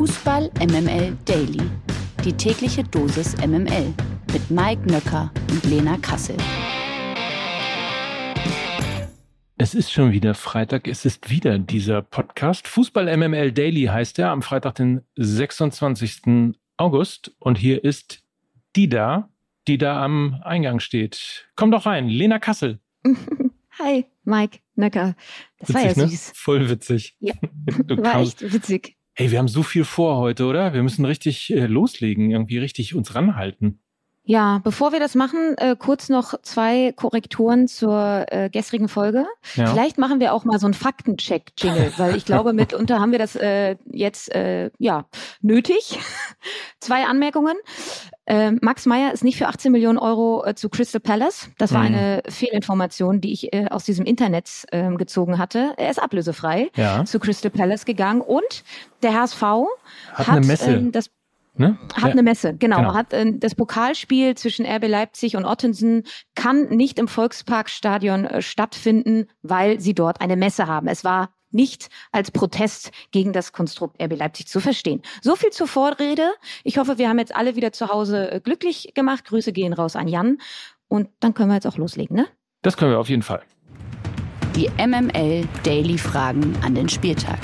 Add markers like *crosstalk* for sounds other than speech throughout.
Fußball MML Daily. Die tägliche Dosis MML mit Mike Nöcker und Lena Kassel. Es ist schon wieder Freitag, es ist wieder dieser Podcast. Fußball MML Daily heißt er am Freitag, den 26. August. Und hier ist die da, die da am Eingang steht. Komm doch rein, Lena Kassel. *laughs* Hi, Mike Nöcker. Das witzig, war ja ne? süß. Voll witzig. Ja, *laughs* du war kamst. echt witzig. Hey, wir haben so viel vor heute, oder? Wir müssen richtig äh, loslegen, irgendwie richtig uns ranhalten. Ja, bevor wir das machen, äh, kurz noch zwei Korrekturen zur äh, gestrigen Folge. Ja. Vielleicht machen wir auch mal so einen Faktencheck-Jingle, *laughs* weil ich glaube, mitunter haben wir das äh, jetzt äh, ja nötig. *laughs* zwei Anmerkungen. Äh, Max Meyer ist nicht für 18 Millionen Euro äh, zu Crystal Palace. Das war mhm. eine Fehlinformation, die ich äh, aus diesem Internet äh, gezogen hatte. Er ist ablösefrei ja. zu Crystal Palace gegangen und der HSV hat, hat eine Messe. Ähm, das Ne? Hat ja. eine Messe, genau. genau. Hat äh, das Pokalspiel zwischen RB Leipzig und Ottensen kann nicht im Volksparkstadion äh, stattfinden, weil sie dort eine Messe haben. Es war nicht als Protest gegen das Konstrukt RB Leipzig zu verstehen. So viel zur Vorrede. Ich hoffe, wir haben jetzt alle wieder zu Hause äh, glücklich gemacht. Grüße gehen raus an Jan. Und dann können wir jetzt auch loslegen, ne? Das können wir auf jeden Fall. Die MML Daily Fragen an den Spieltag.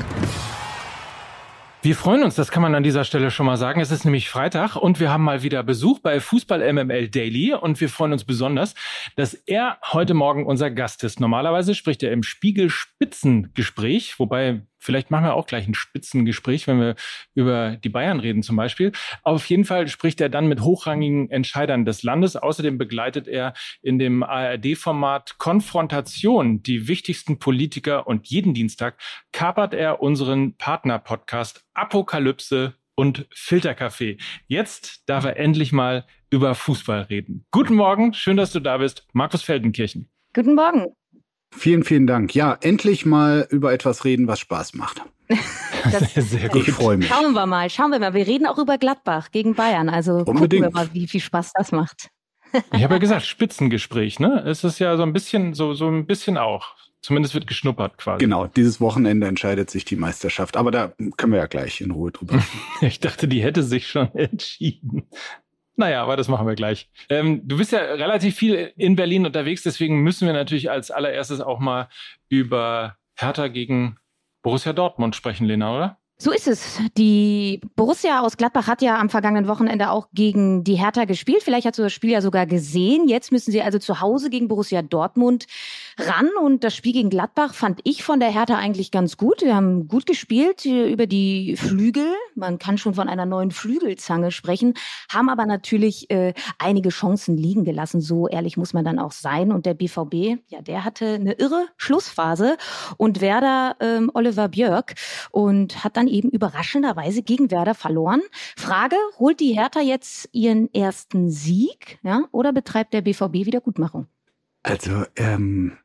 Wir freuen uns, das kann man an dieser Stelle schon mal sagen. Es ist nämlich Freitag und wir haben mal wieder Besuch bei Fußball MML Daily und wir freuen uns besonders, dass er heute Morgen unser Gast ist. Normalerweise spricht er im Spiegel Spitzengespräch, wobei Vielleicht machen wir auch gleich ein Spitzengespräch, wenn wir über die Bayern reden zum Beispiel. Auf jeden Fall spricht er dann mit hochrangigen Entscheidern des Landes. Außerdem begleitet er in dem ARD-Format Konfrontation die wichtigsten Politiker und jeden Dienstag kapert er unseren Partner-Podcast Apokalypse und Filterkaffee. Jetzt darf er endlich mal über Fußball reden. Guten Morgen, schön, dass du da bist, Markus Feldenkirchen. Guten Morgen. Vielen, vielen Dank. Ja, endlich mal über etwas reden, was Spaß macht. *laughs* das, *laughs* sehr gut. Ich freue mich. Schauen wir mal, schauen wir mal. Wir reden auch über Gladbach gegen Bayern. Also Unbedingt. gucken wir mal, wie viel Spaß das macht. ich habe ja gesagt, Spitzengespräch, ne? Es ist ja so ein bisschen, so, so ein bisschen auch. Zumindest wird geschnuppert quasi. Genau, dieses Wochenende entscheidet sich die Meisterschaft. Aber da können wir ja gleich in Ruhe drüber *laughs* ich dachte, die hätte sich schon entschieden. Naja, aber das machen wir gleich. Ähm, du bist ja relativ viel in Berlin unterwegs, deswegen müssen wir natürlich als allererstes auch mal über Hertha gegen Borussia Dortmund sprechen, Lena, oder? So ist es. Die Borussia aus Gladbach hat ja am vergangenen Wochenende auch gegen die Hertha gespielt. Vielleicht hast du das Spiel ja sogar gesehen. Jetzt müssen sie also zu Hause gegen Borussia Dortmund ran. Und das Spiel gegen Gladbach fand ich von der Hertha eigentlich ganz gut. Wir haben gut gespielt über die Flügel. Man kann schon von einer neuen Flügelzange sprechen, haben aber natürlich äh, einige Chancen liegen gelassen. So ehrlich muss man dann auch sein. Und der BVB, ja, der hatte eine irre Schlussphase. Und Werder ähm, Oliver Björk und hat dann dann eben überraschenderweise gegen Werder verloren. Frage, holt die Hertha jetzt ihren ersten Sieg ja, oder betreibt der BVB Wiedergutmachung? Also, ähm,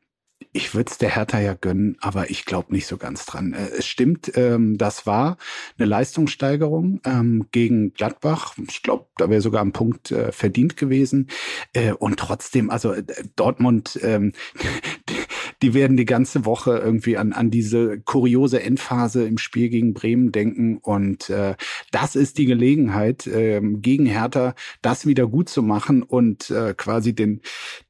ich würde es der Hertha ja gönnen, aber ich glaube nicht so ganz dran. Äh, es stimmt, ähm, das war eine Leistungssteigerung ähm, gegen Gladbach. Ich glaube, da wäre sogar ein Punkt äh, verdient gewesen. Äh, und trotzdem, also äh, Dortmund, ähm, *laughs* die werden die ganze Woche irgendwie an, an diese kuriose Endphase im Spiel gegen Bremen denken. Und äh, das ist die Gelegenheit, äh, gegen Hertha das wieder gut zu machen und äh, quasi den,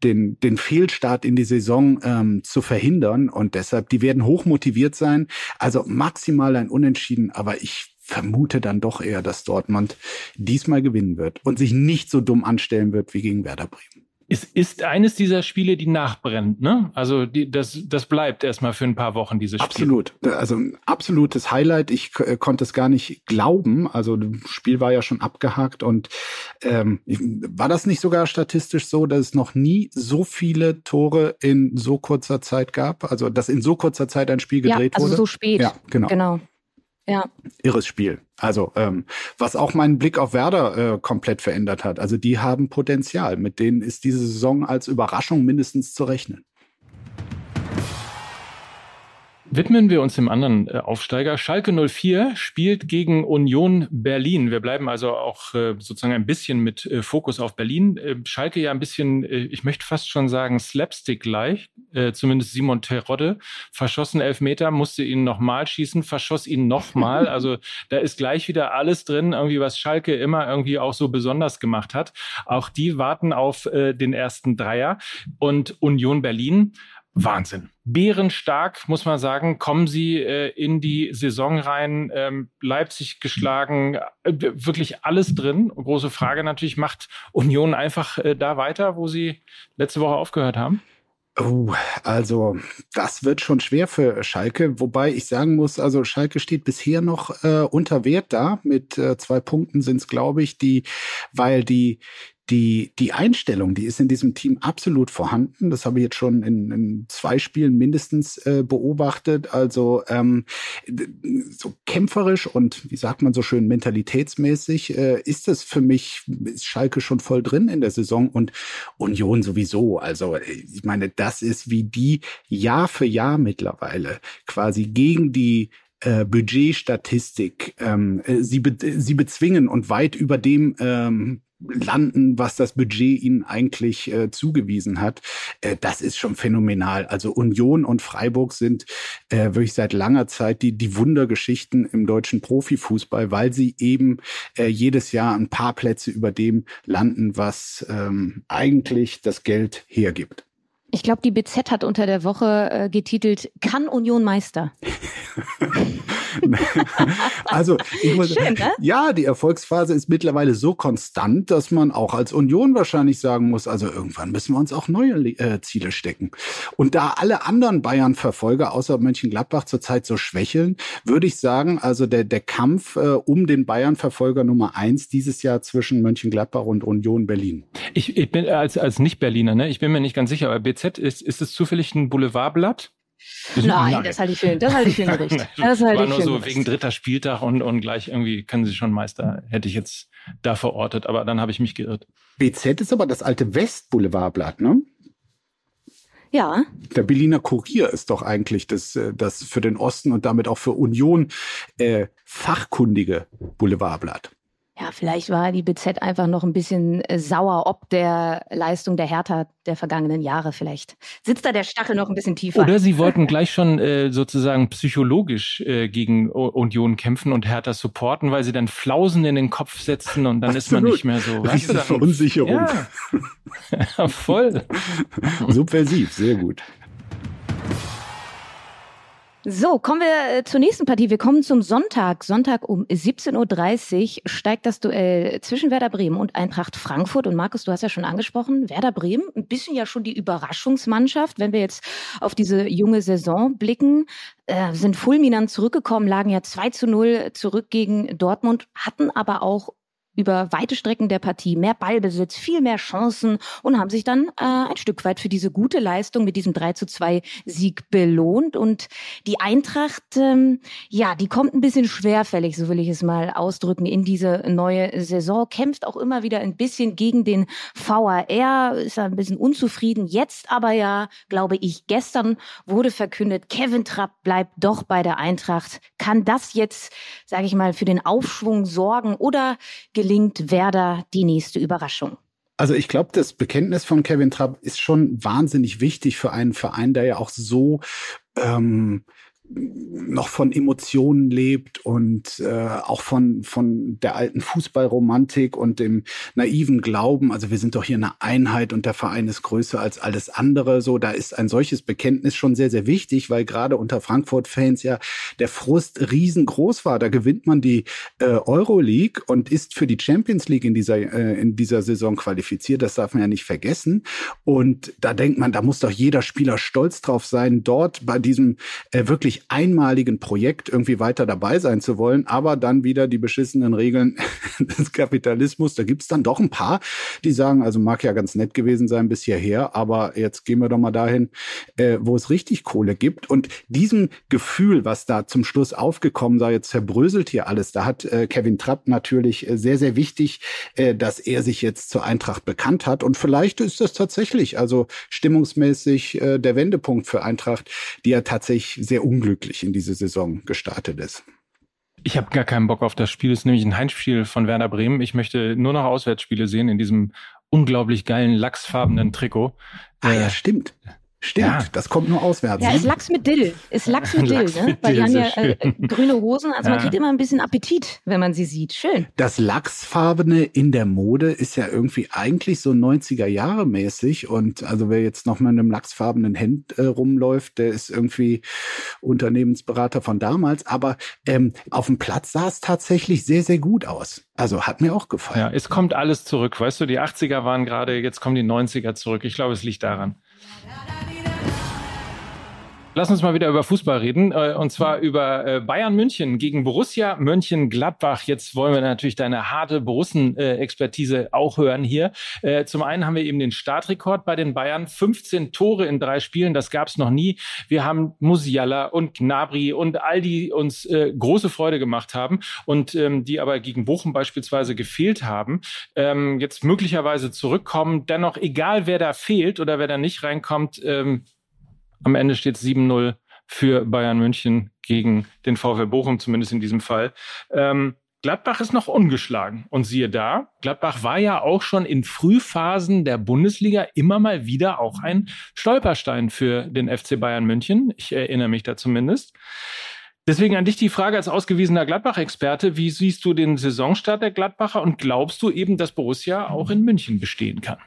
den, den Fehlstart in die Saison ähm, zu verhindern. Und deshalb, die werden hoch motiviert sein. Also maximal ein Unentschieden, aber ich vermute dann doch eher, dass Dortmund diesmal gewinnen wird und sich nicht so dumm anstellen wird wie gegen Werder Bremen. Es ist eines dieser Spiele, die nachbrennt, ne? Also die, das, das bleibt erstmal für ein paar Wochen, dieses Spiel. Absolut. Also ein absolutes Highlight. Ich äh, konnte es gar nicht glauben. Also das Spiel war ja schon abgehakt und ähm, war das nicht sogar statistisch so, dass es noch nie so viele Tore in so kurzer Zeit gab? Also dass in so kurzer Zeit ein Spiel gedreht ja, also wurde? so spät. Ja, genau. genau. Ja. Irres Spiel. Also, ähm, was auch meinen Blick auf Werder äh, komplett verändert hat. Also, die haben Potenzial. Mit denen ist diese Saison als Überraschung mindestens zu rechnen. Widmen wir uns dem anderen äh, Aufsteiger. Schalke 04 spielt gegen Union Berlin. Wir bleiben also auch äh, sozusagen ein bisschen mit äh, Fokus auf Berlin. Schalke ja ein bisschen, ich möchte fast schon sagen, slapstick-like. Zumindest Simon Terodde. Verschossen Elfmeter, musste ihn nochmal schießen, verschoss ihn nochmal. *laughs* Also da ist gleich wieder alles drin, irgendwie was Schalke immer irgendwie auch so besonders gemacht hat. Auch die warten auf den ersten Dreier. Und Union Berlin Wahnsinn. Bärenstark, muss man sagen, kommen sie äh, in die Saison rein. Ähm, Leipzig geschlagen, äh, wirklich alles drin. Große Frage natürlich, macht Union einfach äh, da weiter, wo sie letzte Woche aufgehört haben? Oh, also das wird schon schwer für Schalke, wobei ich sagen muss, also Schalke steht bisher noch äh, unter Wert da. Mit äh, zwei Punkten sind es, glaube ich, die, weil die die, die Einstellung, die ist in diesem Team absolut vorhanden. Das habe ich jetzt schon in, in zwei Spielen mindestens äh, beobachtet. Also ähm, so kämpferisch und wie sagt man so schön mentalitätsmäßig äh, ist es für mich, ist Schalke schon voll drin in der Saison und Union sowieso. Also ich meine, das ist wie die Jahr für Jahr mittlerweile quasi gegen die äh, Budgetstatistik ähm, äh, sie, be sie bezwingen und weit über dem ähm, landen, was das Budget ihnen eigentlich äh, zugewiesen hat. Äh, das ist schon phänomenal. Also Union und Freiburg sind äh, wirklich seit langer Zeit die, die Wundergeschichten im deutschen Profifußball, weil sie eben äh, jedes Jahr ein paar Plätze über dem landen, was ähm, eigentlich das Geld hergibt. Ich glaube, die BZ hat unter der Woche äh, getitelt Kann Union Meister. *laughs* *laughs* also ich muss, Schön, ne? ja, die Erfolgsphase ist mittlerweile so konstant, dass man auch als Union wahrscheinlich sagen muss, also irgendwann müssen wir uns auch neue äh, Ziele stecken. Und da alle anderen Bayern-Verfolger außer Mönchengladbach zurzeit so schwächeln, würde ich sagen, also der, der Kampf äh, um den Bayern-Verfolger Nummer eins dieses Jahr zwischen Mönchengladbach und Union Berlin. Ich, ich bin als, als Nicht-Berliner, ne? ich bin mir nicht ganz sicher, aber BZ BZ, ist, ist es zufällig ein Boulevardblatt? Nein, Nein, das halte ich für, das halte ich für Gericht. *laughs* Das halte War ich nur so Gericht. wegen dritter Spieltag und, und gleich irgendwie können sie schon Meister, hätte ich jetzt da verortet, aber dann habe ich mich geirrt. BZ ist aber das alte West-Boulevardblatt, ne? Ja. Der Berliner Kurier ist doch eigentlich das, äh, das für den Osten und damit auch für Union äh, fachkundige Boulevardblatt. Ja, vielleicht war die BZ einfach noch ein bisschen äh, sauer ob der Leistung der Hertha der vergangenen Jahre. Vielleicht sitzt da der Stachel noch ein bisschen tiefer. Oder sie wollten gleich schon äh, sozusagen psychologisch äh, gegen Union kämpfen und Hertha supporten, weil sie dann Flausen in den Kopf setzen und dann Absolut. ist man nicht mehr so. Riesenverunsicherung. Ja. *laughs* ja, voll. *laughs* Subversiv, sehr gut. So, kommen wir äh, zur nächsten Partie. Wir kommen zum Sonntag. Sonntag um 17.30 Uhr steigt das Duell zwischen Werder Bremen und Eintracht Frankfurt. Und Markus, du hast ja schon angesprochen, Werder Bremen, ein bisschen ja schon die Überraschungsmannschaft. Wenn wir jetzt auf diese junge Saison blicken, äh, sind fulminant zurückgekommen, lagen ja 2 zu 0 zurück gegen Dortmund, hatten aber auch über weite Strecken der Partie mehr Ballbesitz, viel mehr Chancen und haben sich dann äh, ein Stück weit für diese gute Leistung mit diesem 3 zu 2 Sieg belohnt. Und die Eintracht, ähm, ja, die kommt ein bisschen schwerfällig, so will ich es mal ausdrücken, in diese neue Saison, kämpft auch immer wieder ein bisschen gegen den VAR, ist ein bisschen unzufrieden. Jetzt aber ja, glaube ich, gestern wurde verkündet, Kevin Trapp bleibt doch bei der Eintracht. Kann das jetzt, sage ich mal, für den Aufschwung sorgen oder gelingt Werder die nächste Überraschung? Also ich glaube, das Bekenntnis von Kevin Trapp ist schon wahnsinnig wichtig für einen Verein, der ja auch so ähm, noch von Emotionen lebt und äh, auch von, von der alten Fußballromantik und dem naiven Glauben. Also wir sind doch hier eine Einheit und der Verein ist größer als alles andere. So, da ist ein solches Bekenntnis schon sehr, sehr wichtig, weil gerade unter Frankfurt-Fans ja der Frust riesengroß war. Da gewinnt man die äh, Euroleague und ist für die Champions League in dieser, äh, in dieser Saison qualifiziert. Das darf man ja nicht vergessen. Und da denkt man, da muss doch jeder Spieler stolz drauf sein, dort bei diesem äh, wirklich einmaligen Projekt irgendwie weiter dabei sein zu wollen, aber dann wieder die beschissenen Regeln *laughs* des Kapitalismus. Da gibt's dann doch ein paar, die sagen, also mag ja ganz nett gewesen sein bis hierher, aber jetzt gehen wir doch mal dahin, äh, wo es richtig Kohle gibt. Und diesem Gefühl, was da zum Schluss aufgekommen sei, jetzt zerbröselt hier alles, da hat äh, Kevin Trapp natürlich äh, sehr, sehr wichtig, äh, dass er sich jetzt zur Eintracht bekannt hat. Und vielleicht ist das tatsächlich, also stimmungsmäßig äh, der Wendepunkt für Eintracht, die ja tatsächlich sehr unglücklich unglücklich in diese Saison gestartet ist. Ich habe gar keinen Bock auf das Spiel. Es ist nämlich ein Heimspiel von Werder Bremen. Ich möchte nur noch Auswärtsspiele sehen in diesem unglaublich geilen lachsfarbenen Trikot. Ah ja, äh, stimmt. Stimmt, ja. das kommt nur auswärts. Ja, ist Lachs mit Dill. Ist Lachs mit *laughs* Dill, Lachs ne? Mit Weil die haben ja äh, grüne Hosen, also ja. man kriegt immer ein bisschen Appetit, wenn man sie sieht. Schön. Das Lachsfarbene in der Mode ist ja irgendwie eigentlich so 90er Jahre mäßig und also wer jetzt noch mal in einem lachsfarbenen Hemd äh, rumläuft, der ist irgendwie Unternehmensberater von damals, aber ähm, auf dem Platz sah es tatsächlich sehr, sehr gut aus. Also hat mir auch gefallen. Ja, es kommt alles zurück. Weißt du, die 80er waren gerade, jetzt kommen die 90er zurück. Ich glaube, es liegt daran. Lass uns mal wieder über Fußball reden äh, und zwar über äh, Bayern München gegen Borussia Mönchengladbach. Jetzt wollen wir natürlich deine harte Borussen-Expertise auch hören hier. Äh, zum einen haben wir eben den Startrekord bei den Bayern, 15 Tore in drei Spielen, das gab es noch nie. Wir haben Musiala und Gnabry und all die uns große Freude gemacht haben und ähm, die aber gegen Bochum beispielsweise gefehlt haben, ähm, jetzt möglicherweise zurückkommen. Dennoch, egal wer da fehlt oder wer da nicht reinkommt, ähm, am Ende steht es 7-0 für Bayern München gegen den VfL Bochum, zumindest in diesem Fall. Ähm, Gladbach ist noch ungeschlagen. Und siehe da, Gladbach war ja auch schon in Frühphasen der Bundesliga immer mal wieder auch ein Stolperstein für den FC Bayern München. Ich erinnere mich da zumindest. Deswegen an dich die Frage als ausgewiesener Gladbach-Experte. Wie siehst du den Saisonstart der Gladbacher und glaubst du eben, dass Borussia auch in München bestehen kann?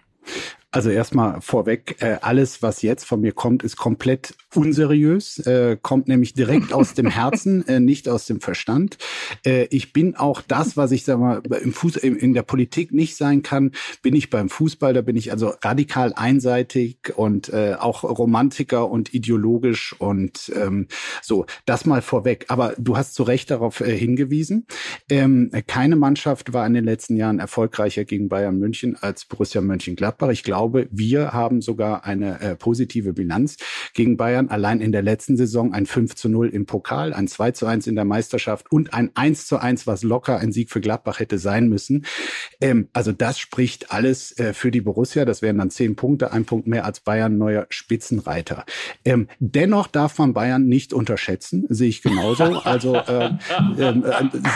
Also erstmal vorweg, äh, alles, was jetzt von mir kommt, ist komplett unseriös, äh, kommt nämlich direkt aus dem Herzen, *laughs* äh, nicht aus dem Verstand. Ich bin auch das, was ich sag mal im Fuß, in der Politik nicht sein kann, bin ich beim Fußball. Da bin ich also radikal einseitig und auch Romantiker und ideologisch und ähm, so. Das mal vorweg. Aber du hast zu Recht darauf hingewiesen. Ähm, keine Mannschaft war in den letzten Jahren erfolgreicher gegen Bayern München als Borussia Mönchengladbach. Ich glaube glaube, wir haben sogar eine äh, positive Bilanz gegen Bayern. Allein in der letzten Saison ein 5 zu 0 im Pokal, ein 2 zu 1 in der Meisterschaft und ein 1 zu 1, was locker ein Sieg für Gladbach hätte sein müssen. Ähm, also das spricht alles äh, für die Borussia. Das wären dann zehn Punkte, ein Punkt mehr als Bayern, neuer Spitzenreiter. Ähm, dennoch darf man Bayern nicht unterschätzen, sehe ich genauso. *laughs* Also äh, äh,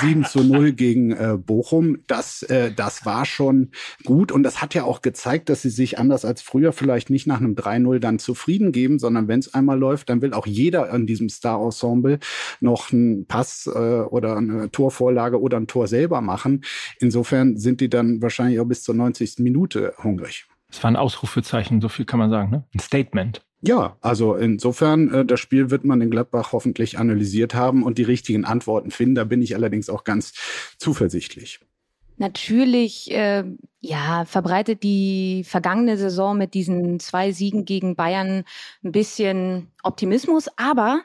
7 zu 0 gegen äh, Bochum, das, äh, das war schon gut und das hat ja auch gezeigt, dass sie sich anders als früher vielleicht nicht nach einem 3-0 dann zufrieden geben, sondern wenn es einmal läuft, dann will auch jeder in diesem Star-Ensemble noch einen Pass äh, oder eine Torvorlage oder ein Tor selber machen. Insofern sind die dann wahrscheinlich auch bis zur 90. Minute hungrig. Es war ein Ausrufezeichen, so viel kann man sagen, ne? Ein Statement. Ja, also insofern, äh, das Spiel wird man in Gladbach hoffentlich analysiert haben und die richtigen Antworten finden. Da bin ich allerdings auch ganz zuversichtlich. Natürlich, äh, ja, verbreitet die vergangene Saison mit diesen zwei Siegen gegen Bayern ein bisschen Optimismus. Aber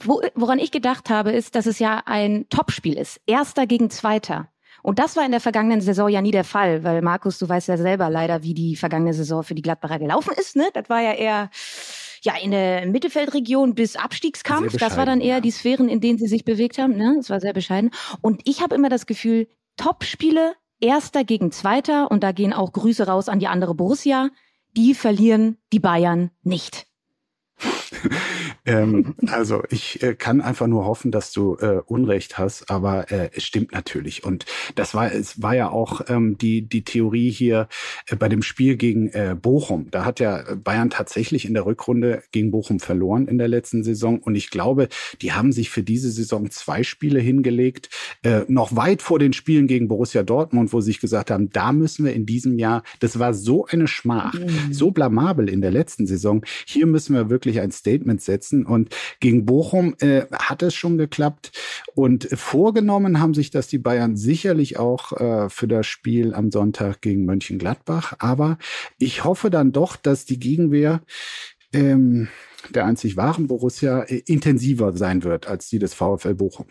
wo, woran ich gedacht habe, ist, dass es ja ein Topspiel ist. Erster gegen Zweiter. Und das war in der vergangenen Saison ja nie der Fall, weil Markus, du weißt ja selber leider, wie die vergangene Saison für die Gladbacher gelaufen ist. Ne? Das war ja eher ja in der Mittelfeldregion bis Abstiegskampf. Das war dann eher ja. die Sphären, in denen sie sich bewegt haben. Ne? Das war sehr bescheiden. Und ich habe immer das Gefühl, Top-Spiele, Erster gegen Zweiter, und da gehen auch Grüße raus an die andere Borussia, die verlieren die Bayern nicht. *laughs* ähm, also ich äh, kann einfach nur hoffen, dass du äh, Unrecht hast, aber äh, es stimmt natürlich. Und das war, es war ja auch ähm, die, die Theorie hier äh, bei dem Spiel gegen äh, Bochum. Da hat ja Bayern tatsächlich in der Rückrunde gegen Bochum verloren in der letzten Saison. Und ich glaube, die haben sich für diese Saison zwei Spiele hingelegt, äh, noch weit vor den Spielen gegen Borussia Dortmund, wo sie sich gesagt haben, da müssen wir in diesem Jahr, das war so eine Schmach, mhm. so blamabel in der letzten Saison. Hier müssen wir wirklich ein Statement setzen. Und gegen Bochum äh, hat es schon geklappt. Und vorgenommen haben sich das die Bayern sicherlich auch äh, für das Spiel am Sonntag gegen Mönchengladbach. Aber ich hoffe dann doch, dass die Gegenwehr ähm, der einzig wahren Borussia äh, intensiver sein wird als die des VfL Bochum.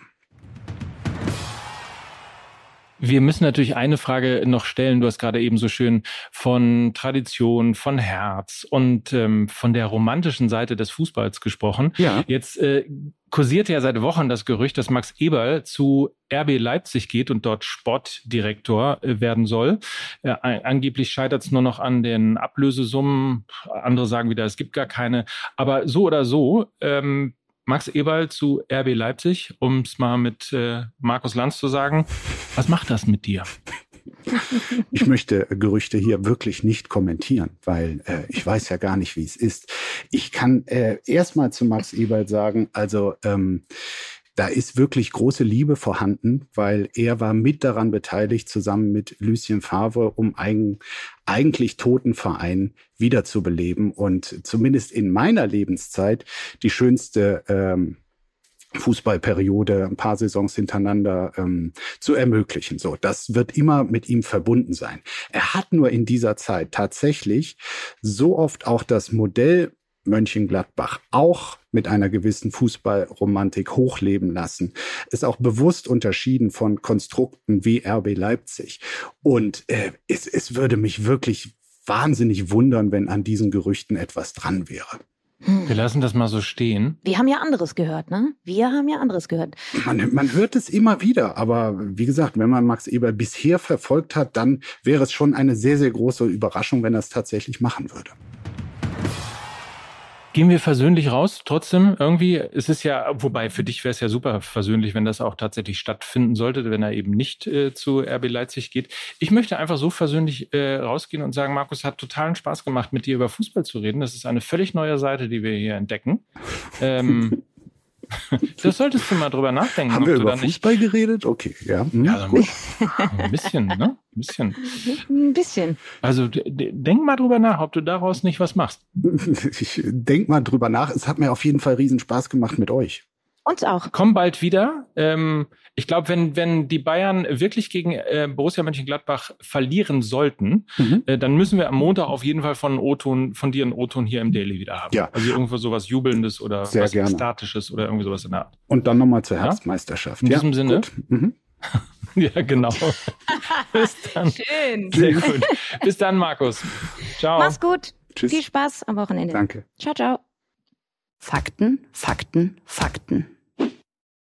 Wir müssen natürlich eine Frage noch stellen. Du hast gerade eben so schön von Tradition, von Herz und ähm, von der romantischen Seite des Fußballs gesprochen. Ja. Jetzt äh, kursiert ja seit Wochen das Gerücht, dass Max Eberl zu RB Leipzig geht und dort Sportdirektor äh, werden soll. Äh, angeblich scheitert es nur noch an den Ablösesummen. Andere sagen wieder, es gibt gar keine. Aber so oder so, ähm, Max Eberl zu RB Leipzig, um es mal mit äh, Markus Lanz zu sagen. Was macht das mit dir? Ich möchte Gerüchte hier wirklich nicht kommentieren, weil äh, ich weiß ja gar nicht, wie es ist. Ich kann äh, erstmal zu Max Eberl sagen, also ähm, da ist wirklich große Liebe vorhanden, weil er war mit daran beteiligt, zusammen mit Lucien Favre, um einen eigentlich toten Verein wiederzubeleben und zumindest in meiner Lebenszeit die schönste ähm, Fußballperiode, ein paar Saisons hintereinander ähm, zu ermöglichen. So, das wird immer mit ihm verbunden sein. Er hat nur in dieser Zeit tatsächlich so oft auch das Modell Mönchengladbach auch mit einer gewissen Fußballromantik hochleben lassen. Ist auch bewusst unterschieden von Konstrukten wie RB Leipzig. Und äh, es, es würde mich wirklich wahnsinnig wundern, wenn an diesen Gerüchten etwas dran wäre. Wir lassen das mal so stehen. Wir haben ja anderes gehört, ne? Wir haben ja anderes gehört. Man, man hört es immer wieder, aber wie gesagt, wenn man Max Eber bisher verfolgt hat, dann wäre es schon eine sehr, sehr große Überraschung, wenn er es tatsächlich machen würde. Gehen wir versöhnlich raus, trotzdem irgendwie. Es ist ja, wobei für dich wäre es ja super versöhnlich, wenn das auch tatsächlich stattfinden sollte, wenn er eben nicht äh, zu RB Leipzig geht. Ich möchte einfach so versöhnlich äh, rausgehen und sagen, Markus, hat totalen Spaß gemacht, mit dir über Fußball zu reden. Das ist eine völlig neue Seite, die wir hier entdecken. Ähm, *laughs* *laughs* Das solltest du mal drüber nachdenken. Haben wir über Fußball nicht... geredet? Okay, ja. Ja also ein bisschen, ne? Ein bisschen. Ein bisschen. Also denk mal drüber nach, ob du daraus nicht was machst. *laughs* Ich denk mal drüber nach. Es hat mir auf jeden Fall riesen Spaß gemacht mit euch. Uns auch. Komm bald wieder. Ähm, ich glaube, wenn, wenn die Bayern wirklich gegen äh, Borussia Mönchengladbach verlieren sollten, mhm. äh, dann müssen wir am Montag auf jeden Fall von, O-Ton, von dir einen O-Ton hier im Daily wieder haben. Ja. Also irgendwo sowas Jubelndes oder Sehr was gerne. Statisches oder irgendwie sowas in der Art. Und dann nochmal zur Herbstmeisterschaft. In ja, diesem Sinne. Mhm. *laughs* ja, genau. *laughs* Bis dann. Schön. Sehr gut. Bis dann, Markus. Ciao. Mach's gut. Tschüss. Viel Spaß am Wochenende. Danke. Ciao, ciao. Fakten, Fakten, Fakten.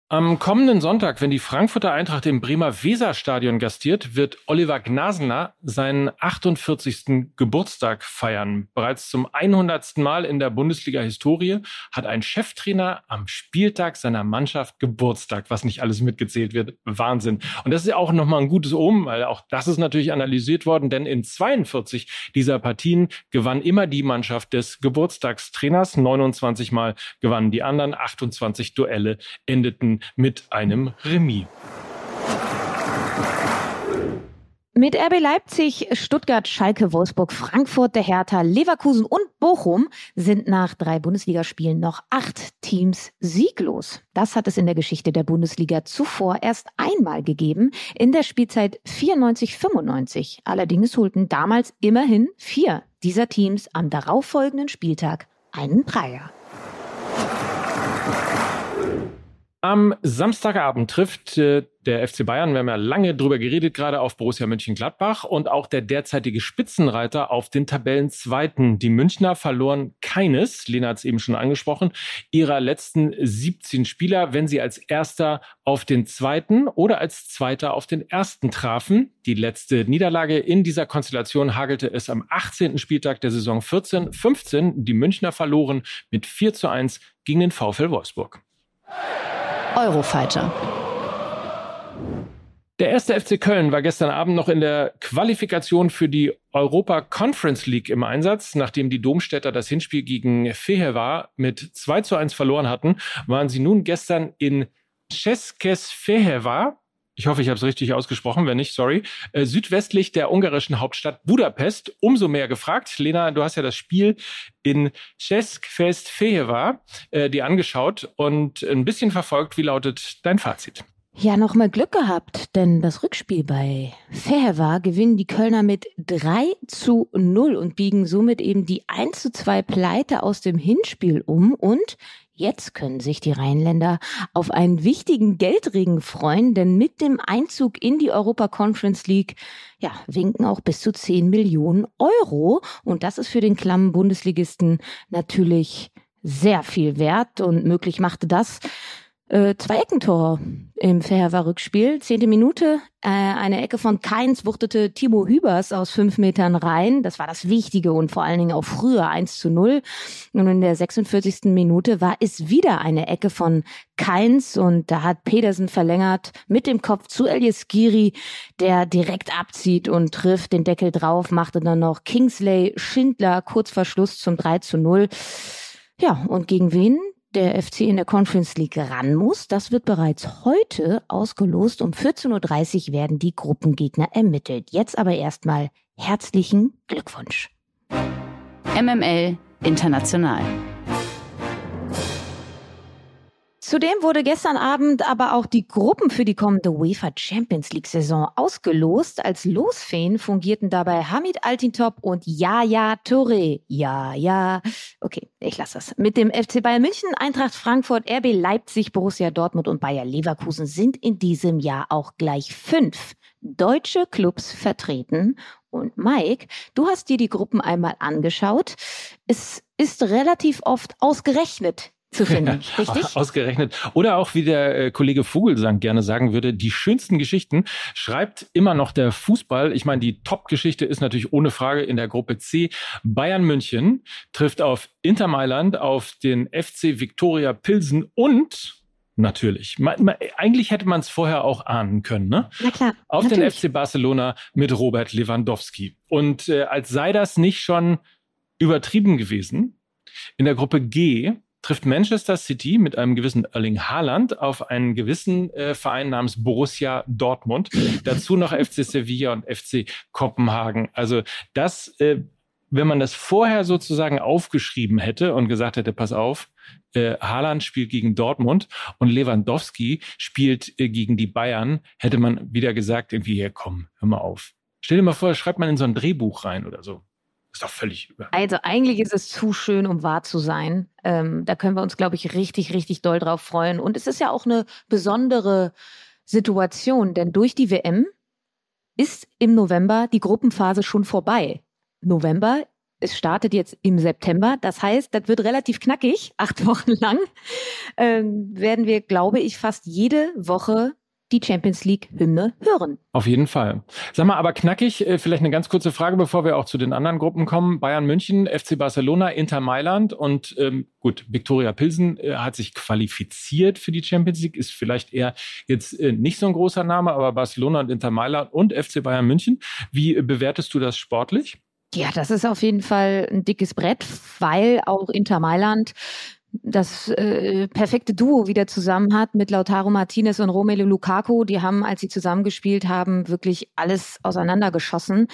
Am kommenden Sonntag, wenn die Frankfurter Eintracht im Bremer Weserstadion gastiert, wird Oliver Gnasener seinen 48. Geburtstag feiern. Bereits zum 100. Mal in der Bundesliga-Historie hat ein Cheftrainer am Spieltag seiner Mannschaft Geburtstag, was nicht alles mitgezählt wird. Wahnsinn. Und das ist ja auch nochmal ein gutes Omen, weil auch das ist natürlich analysiert worden, denn in 42 dieser Partien gewann immer die Mannschaft des Geburtstagstrainers. 29 Mal gewannen die anderen, 28 Duelle endeten mit einem Remis. Mit RB Leipzig, Stuttgart, Schalke, Wolfsburg, Frankfurt, der Hertha, Leverkusen und Bochum sind nach drei Bundesligaspielen noch acht Teams sieglos. Das hat es in der Geschichte der Bundesliga zuvor erst einmal gegeben, in der Spielzeit 94-95. Allerdings holten damals immerhin vier dieser Teams am darauffolgenden Spieltag einen Dreier. Am Samstagabend trifft äh, der FC Bayern, wir haben ja lange drüber geredet, gerade auf Borussia Mönchengladbach und auch der derzeitige Spitzenreiter auf den Tabellenzweiten. Die Münchner verloren keines, Lena hat es eben schon angesprochen, ihrer letzten 17 Spieler, wenn sie als Erster auf den Zweiten oder als Zweiter auf den Ersten trafen. Die letzte Niederlage in dieser Konstellation hagelte es am 18. Spieltag der Saison 14-15. Die Münchner verloren mit 4 zu 1 gegen den VfL Wolfsburg. Eurofighter. Der erste FC Köln war gestern Abend noch in der Qualifikation für die Europa Conference League im Einsatz. Nachdem die Domstädter das Hinspiel gegen Fehervar mit 2 zu 1 verloren hatten, waren sie nun gestern in Českes Fehervar ich hoffe, ich habe es richtig ausgesprochen, wenn nicht, sorry, äh, südwestlich der ungarischen Hauptstadt Budapest. Umso mehr gefragt. Lena, du hast ja das Spiel in Ceskfestfeheva äh, dir angeschaut und ein bisschen verfolgt. Wie lautet dein Fazit? Ja, nochmal Glück gehabt, denn das Rückspiel bei Fehervar gewinnen die Kölner mit 3 zu 0 und biegen somit eben die 1 zu 2 Pleite aus dem Hinspiel um und Jetzt können sich die Rheinländer auf einen wichtigen Geldregen freuen, denn mit dem Einzug in die Europa Conference League, ja, winken auch bis zu 10 Millionen Euro. Und das ist für den klammen Bundesligisten natürlich sehr viel wert und möglich machte das äh, zwei Eckentore im Verheerwer Rückspiel. Zehnte Minute, äh, eine Ecke von Keins wuchtete Timo Hübers aus fünf Metern rein. Das war das Wichtige und vor allen Dingen auch früher 1 zu 0. Und in der 46. Minute war es wieder eine Ecke von Keins und da hat Pedersen verlängert mit dem Kopf zu Elias Giri, der direkt abzieht und trifft den Deckel drauf, machte dann noch Kingsley Schindler kurz vor Schluss zum 3 zu 0. Ja, und gegen wen? Der FC in der Conference League ran muss. Das wird bereits heute ausgelost. Um 14.30 Uhr werden die Gruppengegner ermittelt. Jetzt aber erstmal herzlichen Glückwunsch. MML International. Zudem wurde gestern Abend aber auch die Gruppen für die kommende UEFA Champions League Saison ausgelost. Als Losfeen fungierten dabei Hamid Altintop und Yaya Touré. Ja, ja. Okay, ich lasse das. Mit dem FC Bayern München, Eintracht Frankfurt, RB Leipzig, Borussia Dortmund und Bayer Leverkusen sind in diesem Jahr auch gleich fünf deutsche Clubs vertreten. Und Mike, du hast dir die Gruppen einmal angeschaut. Es ist relativ oft ausgerechnet, zu finden, richtig? *laughs* Ausgerechnet. Oder auch, wie der äh, Kollege Vogelsang gerne sagen würde, die schönsten Geschichten schreibt immer noch der Fußball. Ich meine, die Top-Geschichte ist natürlich ohne Frage in der Gruppe C. Bayern München trifft auf Inter Mailand, auf den FC Viktoria Pilsen und Natürlich. Man, man, eigentlich hätte man es vorher auch ahnen können, ne? Na klar. Auf natürlich. den FC Barcelona mit Robert Lewandowski. Und äh, als sei das nicht schon übertrieben gewesen, in der Gruppe G trifft Manchester City mit einem gewissen Erling Haaland auf einen gewissen äh, Verein namens Borussia Dortmund. Dazu noch FC Sevilla und FC Kopenhagen. Also das, äh, wenn man das vorher sozusagen aufgeschrieben hätte und gesagt hätte, pass auf, äh, Haaland spielt gegen Dortmund und Lewandowski spielt äh, gegen die Bayern, hätte man wieder gesagt, irgendwie, ja komm, hör mal auf. Stell dir mal vor, schreibt man in so ein Drehbuch rein oder so. Ist doch völlig über. Also eigentlich ist es zu schön, um wahr zu sein. Ähm, da können wir uns, glaube ich, richtig, richtig doll drauf freuen. Und es ist ja auch eine besondere Situation, denn durch die WM ist im November die Gruppenphase schon vorbei. November, es startet jetzt im September. Das heißt, das wird relativ knackig, *laughs* acht Wochen lang. Ähm, werden wir, glaube ich, fast jede Woche die Champions League-Hymne hören. Auf jeden Fall. Sag mal, aber knackig, äh, vielleicht eine ganz kurze Frage, bevor wir auch zu den anderen Gruppen kommen. Bayern München, FC Barcelona, Inter Mailand und ähm, gut, Viktoria Pilsen äh, hat sich qualifiziert für die Champions League, ist vielleicht eher jetzt äh, nicht so ein großer Name, aber Barcelona und Inter Mailand und FC Bayern München. Wie äh, bewertest du das sportlich? Ja, das ist auf jeden Fall ein dickes Brett, weil auch Inter Mailand das äh, perfekte Duo wieder zusammen hat mit Lautaro Martinez und Romelu Lukaku. Die haben, als sie zusammengespielt haben, wirklich alles auseinandergeschossen.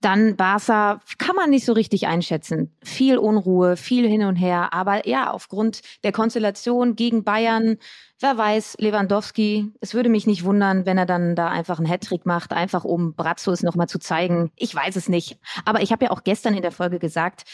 Dann Barca kann man nicht so richtig einschätzen. Viel Unruhe, viel hin und her. Aber ja, aufgrund der Konstellation gegen Bayern Wer weiß, Lewandowski, es würde mich nicht wundern, wenn er dann da einfach einen Hattrick macht, einfach um Brazos nochmal zu zeigen. Ich weiß es nicht. Aber ich habe ja auch gestern in der Folge gesagt,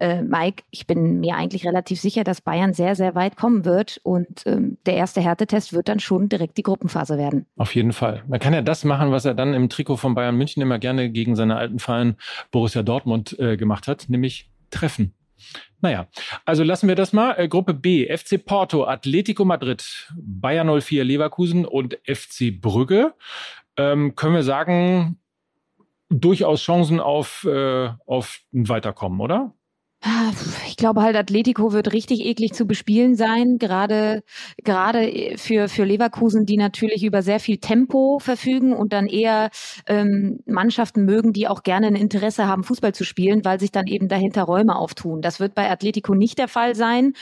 äh, Mike, ich bin mir eigentlich relativ sicher, dass Bayern sehr, sehr weit kommen wird. Und ähm, der erste Härtetest wird dann schon direkt die Gruppenphase werden. Auf jeden Fall. Man kann ja das machen, was er dann im Trikot von Bayern München immer gerne gegen seine alten Verein Borussia Dortmund äh, gemacht hat, nämlich treffen. Naja, also lassen wir das mal. Äh, Gruppe B, FC Porto, Atletico Madrid, Bayer 04 Leverkusen und FC Brügge. Ähm, können wir sagen, durchaus Chancen auf, äh, auf ein Weiterkommen, oder? Ich glaube halt, Atletico wird richtig eklig zu bespielen sein, gerade gerade für für Leverkusen, die natürlich über sehr viel Tempo verfügen und dann eher ähm, Mannschaften mögen, die auch gerne ein Interesse haben, Fußball zu spielen, weil sich dann eben dahinter Räume auftun. Das wird bei Atletico nicht der Fall sein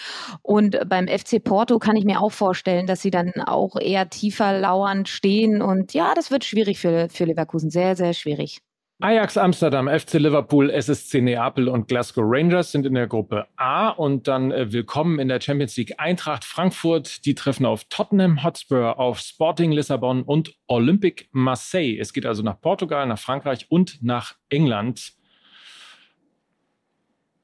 und beim FC Porto kann ich mir auch vorstellen, dass sie dann auch eher tiefer lauernd stehen und ja, das wird schwierig für für Leverkusen, sehr sehr schwierig. Ajax Amsterdam, FC Liverpool, SSC Neapel und Glasgow Rangers sind in der Gruppe A und dann äh, willkommen in der Champions League Eintracht Frankfurt. Die treffen auf Tottenham Hotspur, auf Sporting Lissabon und Olympique Marseille. Es geht also nach Portugal, nach Frankreich und nach England.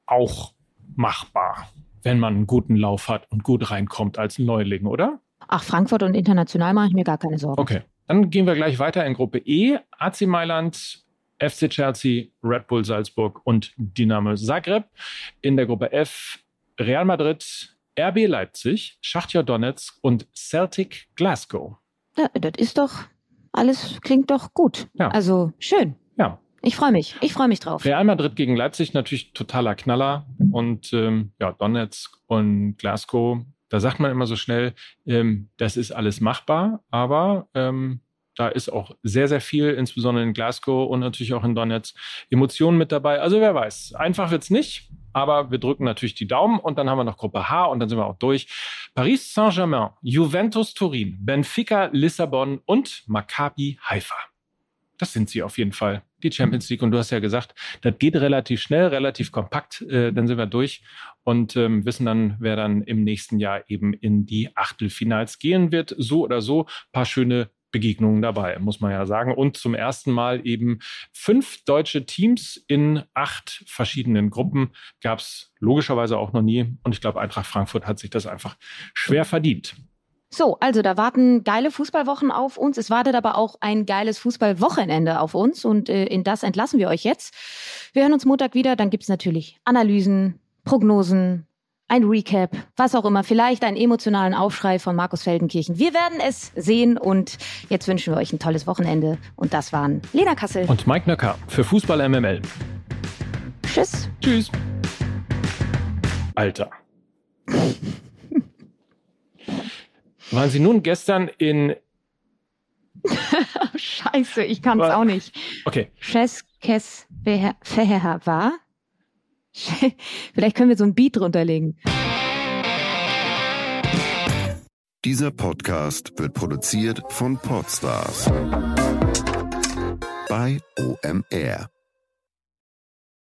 Auch machbar, wenn man einen guten Lauf hat und gut reinkommt als Neuling, oder? Ach, Frankfurt und international mache ich mir gar keine Sorgen. Okay. Dann gehen wir gleich weiter in Gruppe E. AC Mailand, FC Chelsea, Red Bull Salzburg und Dynamo Zagreb. In der Gruppe F Real Madrid, RB Leipzig, Schachtja Donetsk und Celtic Glasgow. Ja, das ist doch, alles klingt doch gut. Ja. Also schön. Ja. Ich freue mich. Ich freue mich drauf. Real Madrid gegen Leipzig natürlich totaler Knaller. Und ähm, ja, Donetsk und Glasgow, da sagt man immer so schnell, ähm, das ist alles machbar, aber ähm, da ist auch sehr, sehr viel, insbesondere in Glasgow und natürlich auch in Donetsk, Emotionen mit dabei. Also wer weiß, einfach wird's nicht, aber wir drücken natürlich die Daumen und dann haben wir noch Gruppe H und dann sind wir auch durch. Paris Saint-Germain, Juventus Turin, Benfica Lissabon und Maccabi Haifa. Das sind sie auf jeden Fall, die Champions League. Und du hast ja gesagt, das geht relativ schnell, relativ kompakt. Äh, dann sind wir durch und ähm, wissen dann, wer dann im nächsten Jahr eben in die Achtelfinals gehen wird. So oder so, paar schöne Begegnungen dabei, muss man ja sagen. Und zum ersten Mal eben fünf deutsche Teams in acht verschiedenen Gruppen gab es logischerweise auch noch nie. Und ich glaube, Eintracht Frankfurt hat sich das einfach schwer verdient. So, also da warten geile Fußballwochen auf uns. Es wartet aber auch ein geiles Fußballwochenende auf uns und äh, in das entlassen wir euch jetzt. Wir hören uns Montag wieder. Dann gibt's natürlich Analysen, Prognosen, ein Recap, was auch immer, vielleicht einen emotionalen Aufschrei von Markus Feldenkirchen. Wir werden es sehen und jetzt wünschen wir euch ein tolles Wochenende. Und das waren Lena Kassel und Mike Nöcker für Fußball MML. Tschüss. Tschüss. Alter. *laughs* Waren Sie nun gestern in *laughs* Scheiße, ich kann es auch nicht. Okay. Cheskes war *laughs* Vielleicht können wir so ein Beat drunterlegen. Dieser Podcast wird produziert von Podstars bei OMR.